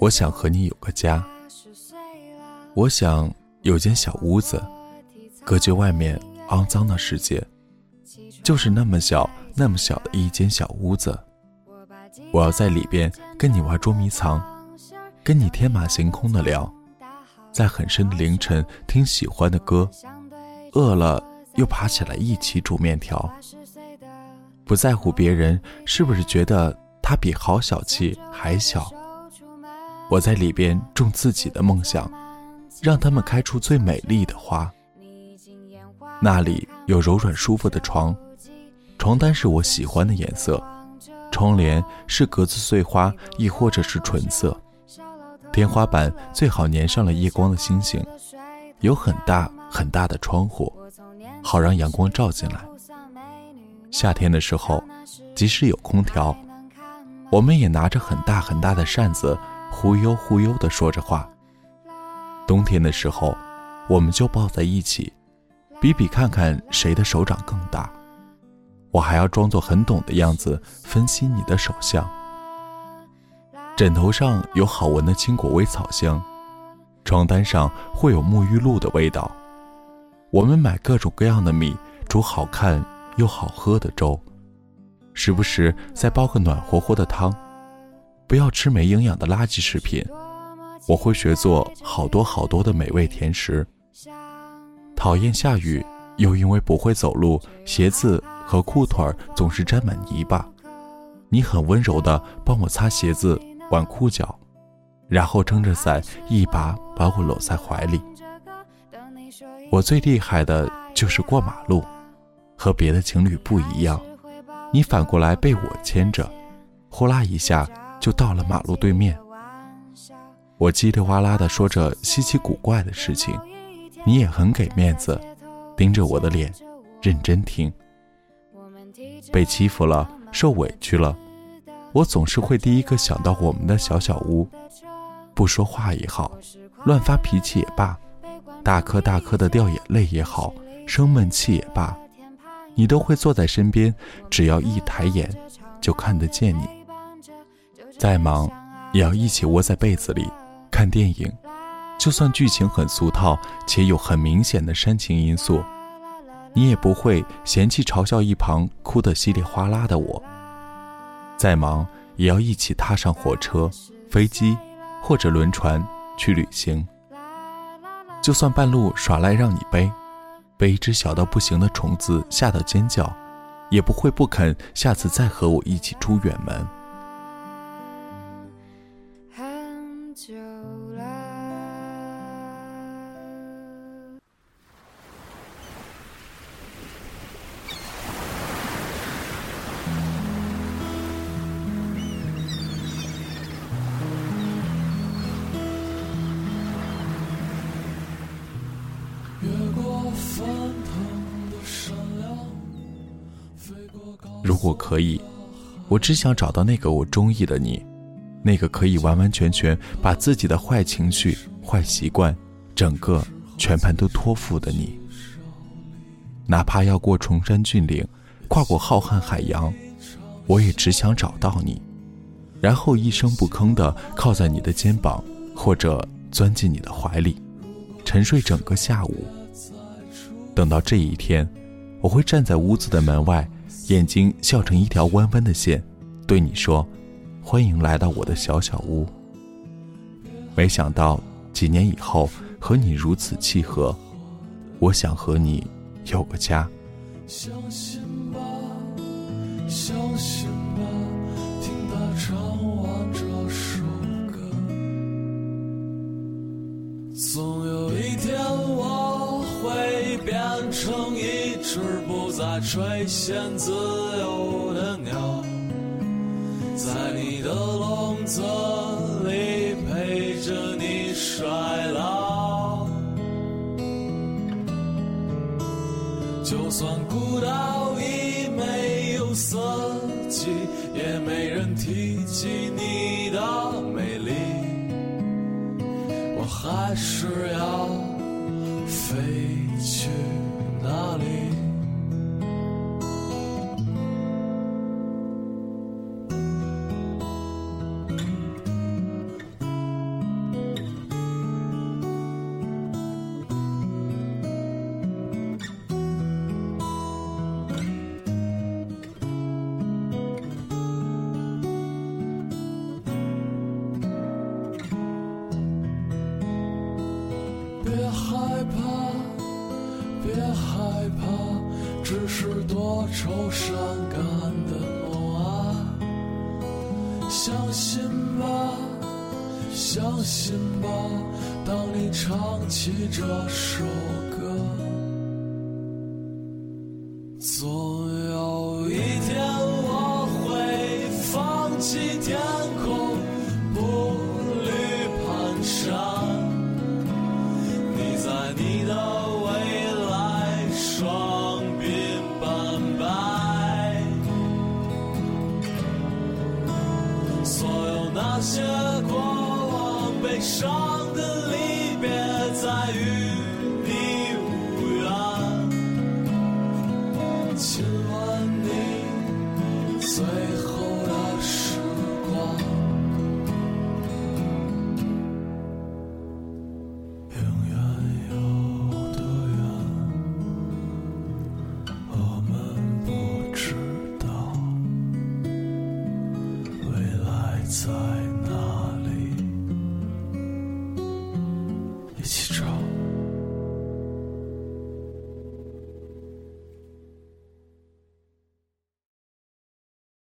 我想和你有个家，我想有间小屋子，隔绝外面肮脏的世界，就是那么小、那么小的一间小屋子。我要在里边跟你玩捉迷藏，跟你天马行空的聊，在很深的凌晨听喜欢的歌，饿了又爬起来一起煮面条。不在乎别人是不是觉得他比好小气还小。我在里边种自己的梦想，让他们开出最美丽的花。那里有柔软舒服的床，床单是我喜欢的颜色，窗帘是格子碎花，亦或者是纯色。天花板最好粘上了夜光的星星，有很大很大的窗户，好让阳光照进来。夏天的时候，即使有空调，我们也拿着很大很大的扇子。忽悠忽悠地说着话。冬天的时候，我们就抱在一起，比比看看谁的手掌更大。我还要装作很懂的样子分析你的手相。枕头上有好闻的青果味草香，床单上会有沐浴露的味道。我们买各种各样的米，煮好看又好喝的粥，时不时再煲个暖和和的汤。不要吃没营养的垃圾食品，我会学做好多好多的美味甜食。讨厌下雨，又因为不会走路，鞋子和裤腿总是沾满泥巴。你很温柔的帮我擦鞋子、挽裤脚，然后撑着伞一把把我搂在怀里。我最厉害的就是过马路，和别的情侣不一样，你反过来被我牵着，呼啦一下。就到了马路对面，我叽里哇啦地说着稀奇古怪的事情，你也很给面子，盯着我的脸，认真听。被欺负了，受委屈了，我总是会第一个想到我们的小小屋，不说话也好，乱发脾气也罢，大颗大颗的掉眼泪也好，生闷气也罢，你都会坐在身边，只要一抬眼，就看得见你。再忙，也要一起窝在被子里看电影，就算剧情很俗套且有很明显的煽情因素，你也不会嫌弃嘲笑一旁哭得稀里哗啦的我。再忙，也要一起踏上火车、飞机或者轮船去旅行，就算半路耍赖让你背，被一只小到不行的虫子吓到尖叫，也不会不肯下次再和我一起出远门。如果可以，我只想找到那个我中意的你，那个可以完完全全把自己的坏情绪、坏习惯，整个全盘都托付的你。哪怕要过崇山峻岭，跨过浩瀚海洋，我也只想找到你，然后一声不吭地靠在你的肩膀，或者钻进你的怀里，沉睡整个下午。等到这一天，我会站在屋子的门外。眼睛笑成一条弯弯的线，对你说：“欢迎来到我的小小屋。”没想到几年以后和你如此契合，我想和你有个家。相信吧，相信吧，听他唱完这首歌，总有一天是不。再垂涎自由的鸟，在你的笼子里陪着你衰老。就算孤岛已没有色季，也没人提起你的美丽，我还是要飞去哪里？只是多愁善感的梦啊！相信吧，相信吧，当你唱起这首歌，再